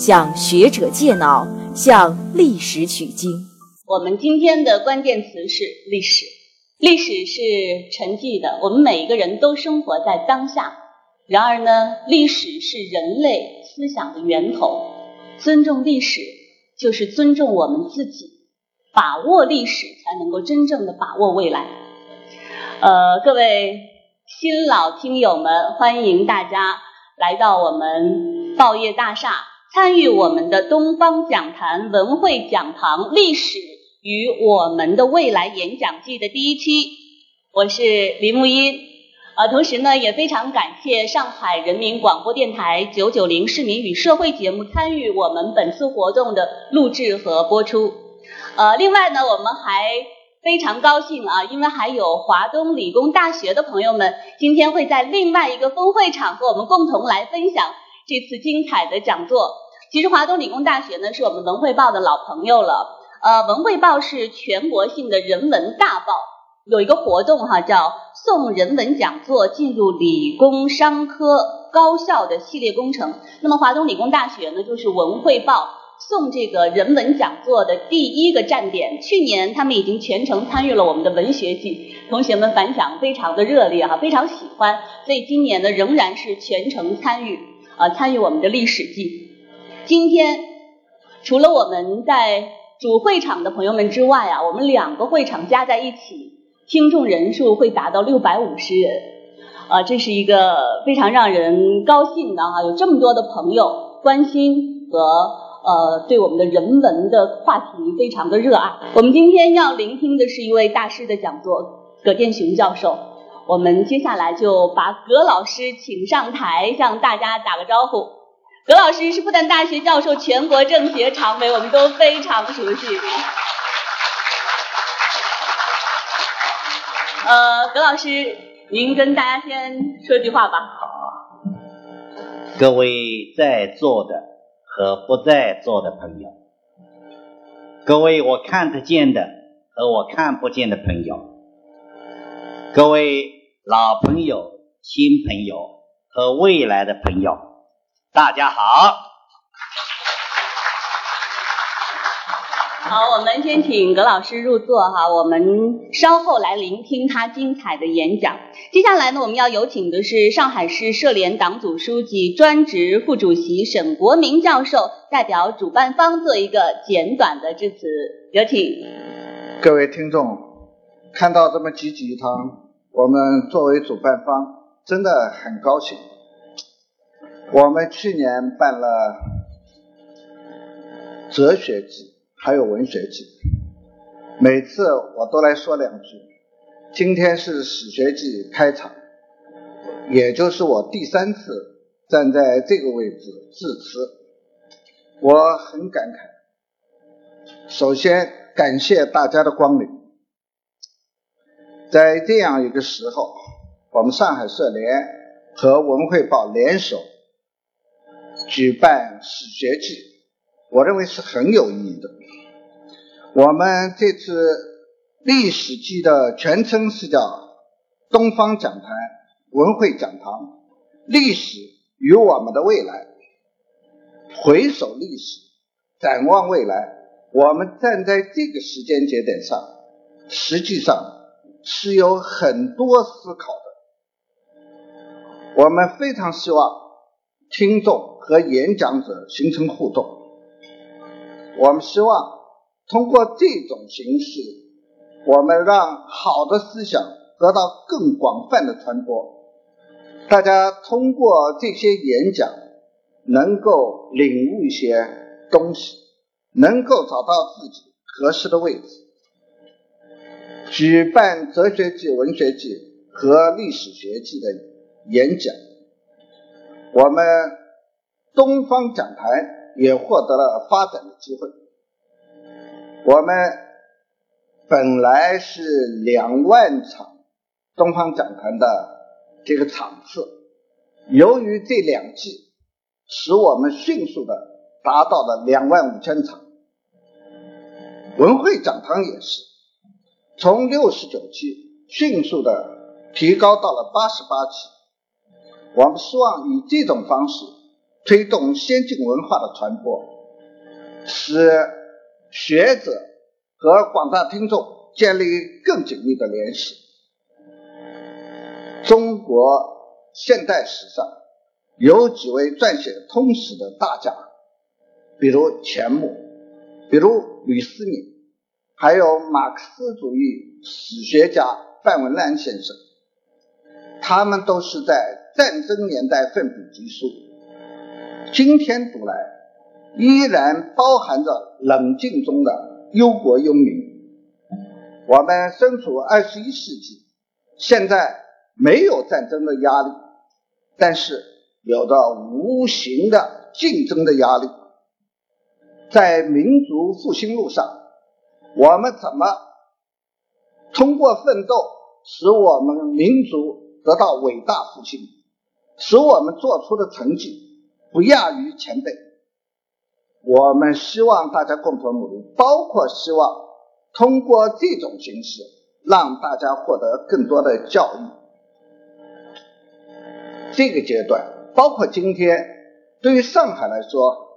向学者借脑，向历史取经。我们今天的关键词是历史。历史是沉寂的，我们每一个人都生活在当下。然而呢，历史是人类思想的源头。尊重历史，就是尊重我们自己。把握历史，才能够真正的把握未来。呃，各位新老听友们，欢迎大家来到我们报业大厦。参与我们的东方讲坛文汇讲堂历史与我们的未来演讲季的第一期，我是林木音，呃，同时呢也非常感谢上海人民广播电台九九零市民与社会节目参与我们本次活动的录制和播出，呃，另外呢我们还非常高兴啊，因为还有华东理工大学的朋友们今天会在另外一个峰会场和我们共同来分享。这次精彩的讲座，其实华东理工大学呢是我们文汇报的老朋友了。呃，文汇报是全国性的人文大报，有一个活动哈，叫送人文讲座进入理工商科高校的系列工程。那么华东理工大学呢，就是文汇报送这个人文讲座的第一个站点。去年他们已经全程参与了我们的文学季，同学们反响非常的热烈哈，非常喜欢。所以今年呢，仍然是全程参与。啊，参与我们的历史记。今天除了我们在主会场的朋友们之外啊，我们两个会场加在一起，听众人数会达到六百五十人。啊，这是一个非常让人高兴的哈，有这么多的朋友关心和呃对我们的人文的话题非常的热爱。我们今天要聆听的是一位大师的讲座，葛剑雄教授。我们接下来就把葛老师请上台，向大家打个招呼。葛老师是复旦大学教授，全国政协常委，我们都非常熟悉。呃，葛老师，您跟大家先说句话吧。好，各位在座的和不在座的朋友，各位我看得见的和我看不见的朋友，各位。老朋友、新朋友和未来的朋友，大家好。好，我们先请葛老师入座哈，我们稍后来聆听他精彩的演讲。接下来呢，我们要有请的是上海市社联党组书记、专职副主席沈国明教授，代表主办方做一个简短的致辞，有请。各位听众，看到这么济济一堂。我们作为主办方，真的很高兴。我们去年办了哲学季，还有文学季，每次我都来说两句。今天是史学季开场，也就是我第三次站在这个位置致辞，我很感慨。首先感谢大家的光临。在这样一个时候，我们上海社联和文汇报联手举办史学季，我认为是很有意义的。我们这次历史季的全称是叫“东方讲坛文汇讲堂：历史与我们的未来”。回首历史，展望未来，我们站在这个时间节点上，实际上。是有很多思考的。我们非常希望听众和演讲者形成互动。我们希望通过这种形式，我们让好的思想得到更广泛的传播。大家通过这些演讲，能够领悟一些东西，能够找到自己合适的位置。举办哲学季、文学季和历史学季的演讲，我们东方讲坛也获得了发展的机会。我们本来是两万场东方讲坛的这个场次，由于这两季，使我们迅速的达到了两万五千场。文汇讲堂也是从六十九期迅速的提高到了八十八期。我们希望以这种方式推动先进文化的传播，使学者和广大听众建立更紧密的联系。中国现代史上有几位撰写通史的大家，比如钱穆，比如吕思敏，还有马克思主义史学家范文澜先生，他们都是在。战争年代奋笔疾书，今天读来依然包含着冷静中的忧国忧民。我们身处二十一世纪，现在没有战争的压力，但是有着无形的竞争的压力。在民族复兴路上，我们怎么通过奋斗，使我们民族得到伟大复兴？使我们做出的成绩不亚于前辈。我们希望大家共同努力，包括希望通过这种形式让大家获得更多的教育。这个阶段，包括今天，对于上海来说，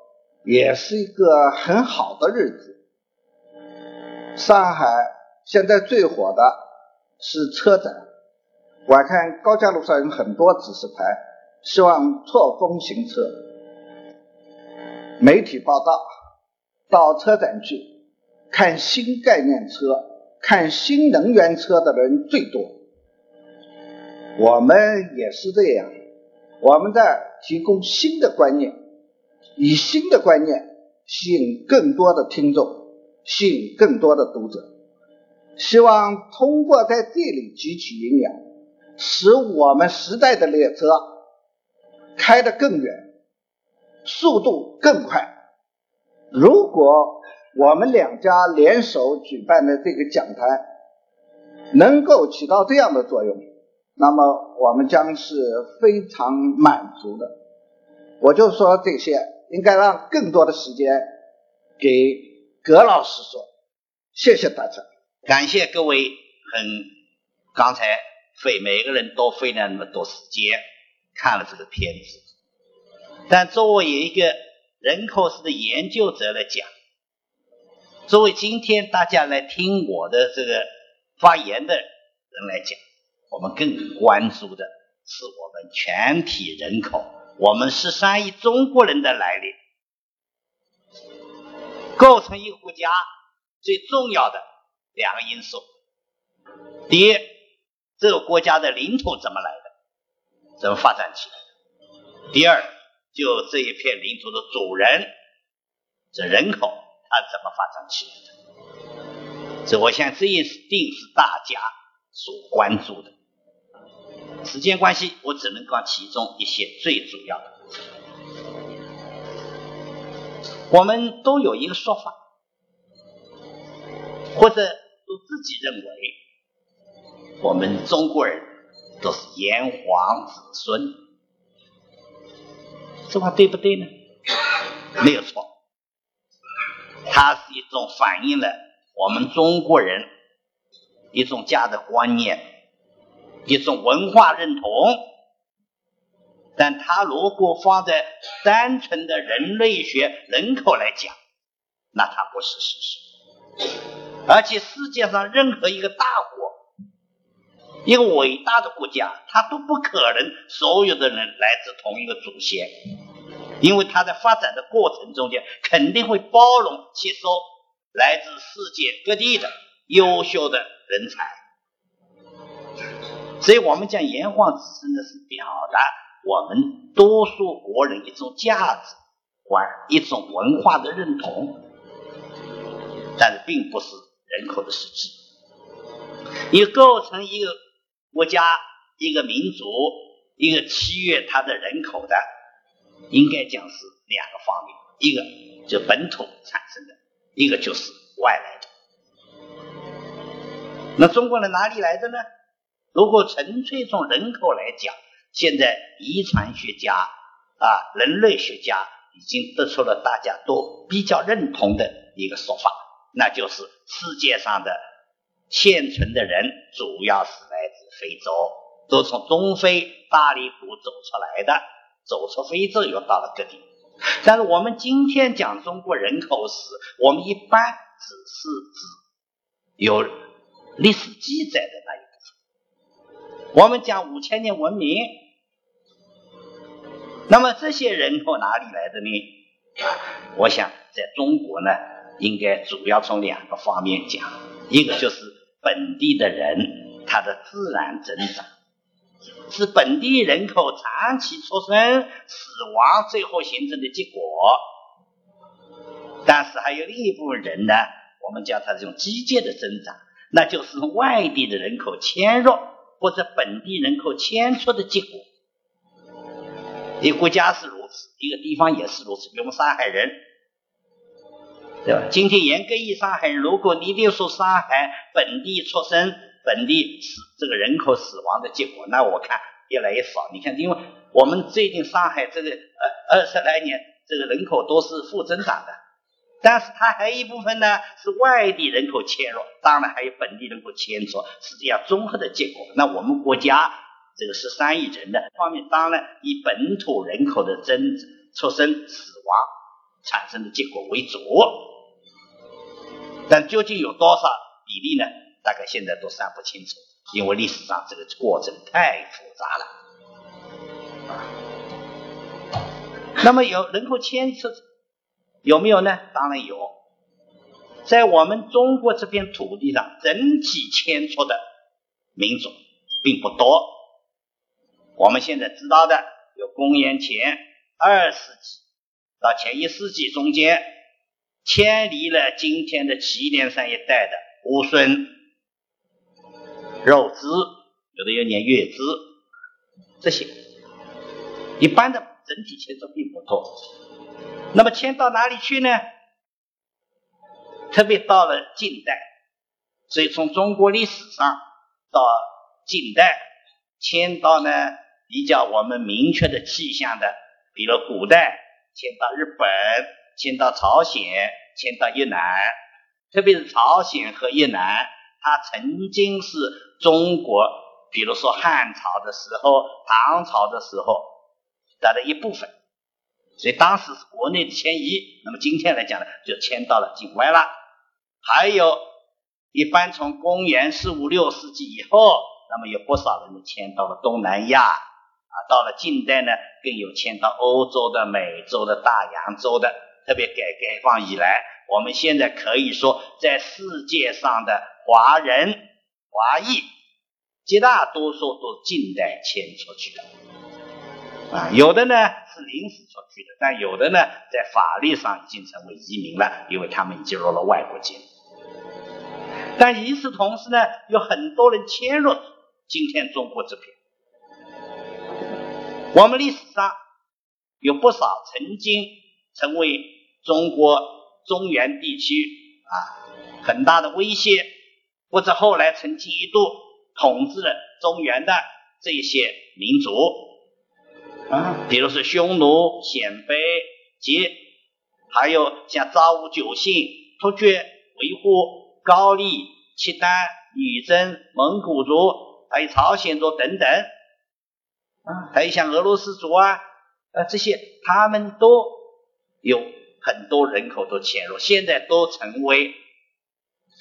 也是一个很好的日子。上海现在最火的是车展，我看高架路上有很多指示牌。希望错峰行车。媒体报道，到车展去看新概念车、看新能源车的人最多。我们也是这样，我们在提供新的观念，以新的观念吸引更多的听众，吸引更多的读者。希望通过在这里汲取营养，使我们时代的列车。开得更远，速度更快。如果我们两家联手举办的这个讲坛能够起到这样的作用，那么我们将是非常满足的。我就说这些，应该让更多的时间给葛老师说。谢谢大家，感谢各位，很刚才费每个人都费了那么多时间。看了这个片子，但作为一个人口史的研究者来讲，作为今天大家来听我的这个发言的人来讲，我们更关注的是我们全体人口，我们十三亿中国人的来历，构成一个国家最重要的两个因素。第一，这个国家的领土怎么来的？怎么发展起来的？第二，就这一片领土的主人，这人口它怎么发展起来的？这我想这一定是大家所关注的。时间关系，我只能讲其中一些最主要的。我们都有一个说法，或者都自己认为，我们中国人。都是炎黄子孙，这话对不对呢？没有错，它是一种反映了我们中国人一种价值观念，一种文化认同。但它如果放在单纯的人类学人口来讲，那它不是事实，而且世界上任何一个大国。一个伟大的国家，它都不可能所有的人来自同一个祖先，因为它在发展的过程中间肯定会包容吸收来自世界各地的优秀的人才。所以我们讲炎黄子孙呢，是表达我们多数国人一种价值观、一种文化的认同，但是并不是人口的实质，也构成一个。国家一个民族一个契约它的人口的，应该讲是两个方面，一个就本土产生的，一个就是外来的。那中国人哪里来的呢？如果纯粹从人口来讲，现在遗传学家啊，人类学家已经得出了大家都比较认同的一个说法，那就是世界上的现存的人主要是来自非洲，都从中非大利谷走出来的，走出非洲又到了各地。但是我们今天讲中国人口史，我们一般只是指有历史记载的那一部分。我们讲五千年文明，那么这些人口哪里来的呢？我想在中国呢，应该主要从两个方面讲，一个就是本地的人他的自然增长。是本地人口长期出生、死亡最后形成的结果，但是还有另一部分人呢，我们叫他这种机械的增长，那就是外地的人口迁入或者本地人口迁出的结果。一个国家是如此，一个地方也是如此。比如我们上海人，对吧？今天严格意义上海人，如果你别说上海本地出生。本地死这个人口死亡的结果，那我看越来越少。你看，因为我们最近上海这个呃二十来年这个人口都是负增长的，但是它还有一部分呢是外地人口迁入，当然还有本地人口迁出，是这样综合的结果。那我们国家这个十三亿人的方面，当然以本土人口的增出生死亡产生的结果为主，但究竟有多少比例呢？大概现在都算不清楚，因为历史上这个过程太复杂了。那么有人口迁出有没有呢？当然有，在我们中国这片土地上，整体迁出的民族并不多。我们现在知道的有公元前二世纪到前一世纪中间迁离了今天的祁连山一带的乌孙。肉孜，有的又念月孜，这些一般的整体迁出并不多。那么迁到哪里去呢？特别到了近代，所以从中国历史上到近代迁到呢比较我们明确的气象的，比如古代迁到日本，迁到朝鲜，迁到越南，特别是朝鲜和越南。它曾经是中国，比如说汉朝的时候、唐朝的时候它的一部分，所以当时是国内的迁移。那么今天来讲呢，就迁到了境外了。还有一般从公元四五六世纪以后，那么有不少人迁到了东南亚啊，到了近代呢，更有迁到欧洲的、美洲的、大洋洲的。特别改革开放以来，我们现在可以说在世界上的。华人、华裔，绝大多数都是近代迁出去的，啊，有的呢是临时出去的，但有的呢在法律上已经成为移民了，因为他们进入了外国境。但与此同时呢，有很多人迁入今天中国这片。我们历史上有不少曾经成为中国中原地区啊很大的威胁。或者后来曾经一度统治了中原的这些民族啊，比如说匈奴、鲜卑、羯，还有像赵武、九姓、突厥、维护、高丽、契丹、女真、蒙古族，还有朝鲜族等等啊，还有像俄罗斯族啊，呃，这些他们都有很多人口都迁入，现在都成为。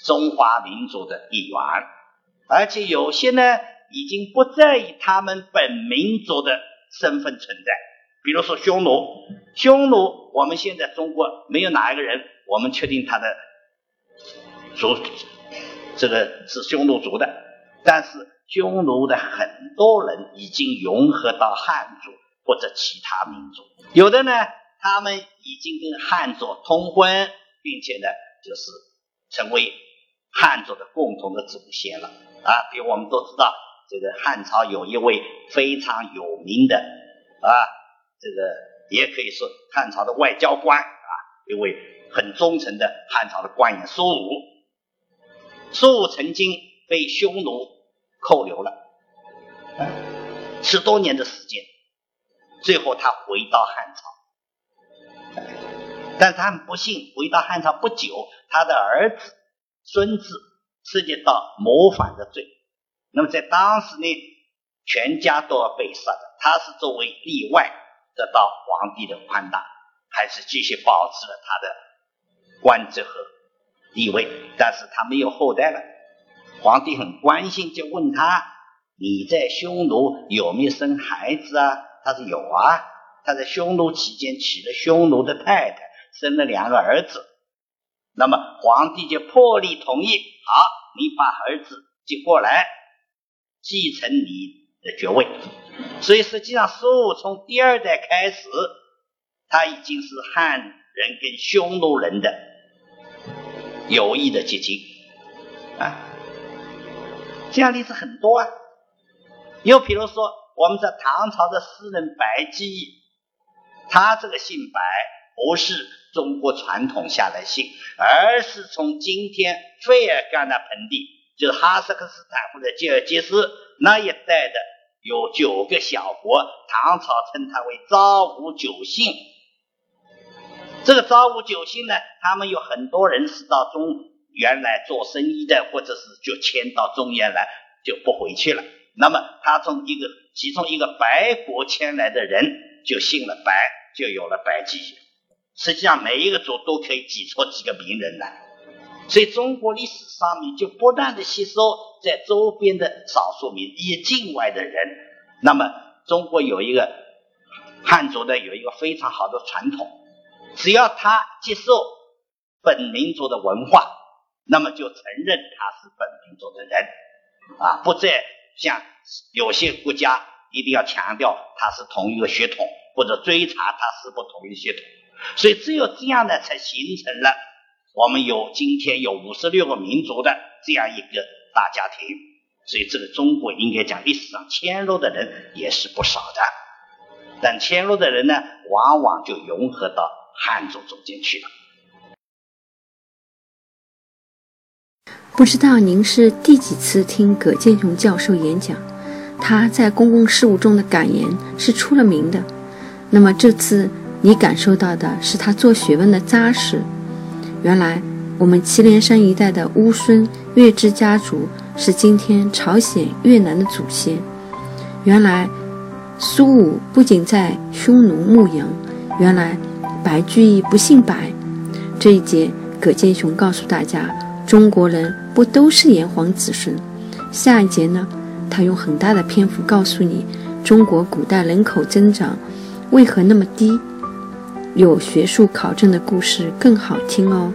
中华民族的一员，而且有些呢已经不再以他们本民族的身份存在。比如说匈奴，匈奴我们现在中国没有哪一个人，我们确定他的族这个是匈奴族的，但是匈奴的很多人已经融合到汉族或者其他民族，有的呢他们已经跟汉族通婚，并且呢就是成为。汉族的共同的祖先了啊！比如我们都知道，这个汉朝有一位非常有名的啊，这个也可以说汉朝的外交官啊，一位很忠诚的汉朝的官员苏武。苏武曾经被匈奴扣留了。十多年的时间，最后他回到汉朝，但他很不幸，回到汉朝不久，他的儿子、孙子涉及到谋反的罪，那么在当时呢，全家都要被杀的，他是作为例外得到皇帝的宽大，还是继续保持了他的官职和地位，但是他没有后代了。皇帝很关心，就问他：“你在匈奴有没有生孩子啊？”他说：“有啊，他在匈奴期间娶了匈奴的太太，生了两个儿子。”那么皇帝就破例同意：“好，你把儿子接过来，继承你的爵位。”所以实际上，苏武从第二代开始，他已经是汉人跟匈奴人的友谊的结晶。这样例子很多啊。又比如说，我们在唐朝的诗人白居易，他这个姓白不是中国传统下的姓，而是从今天费尔干纳盆地，就是哈萨克斯坦或者吉尔吉斯那一带的。有九个小国，唐朝称它为昭武九姓。这个昭武九姓呢，他们有很多人是到中原来做生意的，或者是就迁到中原来就不回去了。那么他从一个其中一个白国迁来的人就姓了白，就有了白居易。实际上每一个族都可以挤出几个名人来，所以中国历史上面就不断的吸收。在周边的少数民以境外的人，那么中国有一个汉族的有一个非常好的传统，只要他接受本民族的文化，那么就承认他是本民族的人，啊，不再像有些国家一定要强调他是同一个血统，或者追查他是不同一血统，所以只有这样呢，才形成了我们有今天有五十六个民族的这样一个。大家庭，所以这个中国应该讲历史上迁入的人也是不少的，但迁入的人呢，往往就融合到汉族中间去了。不知道您是第几次听葛剑雄教授演讲？他在公共事务中的感言是出了名的。那么这次你感受到的是他做学问的扎实。原来。我们祁连山一带的乌孙月支家族是今天朝鲜越南的祖先。原来苏武不仅在匈奴牧羊，原来白居易不姓白。这一节葛剑雄告诉大家，中国人不都是炎黄子孙。下一节呢，他用很大的篇幅告诉你，中国古代人口增长为何那么低。有学术考证的故事更好听哦。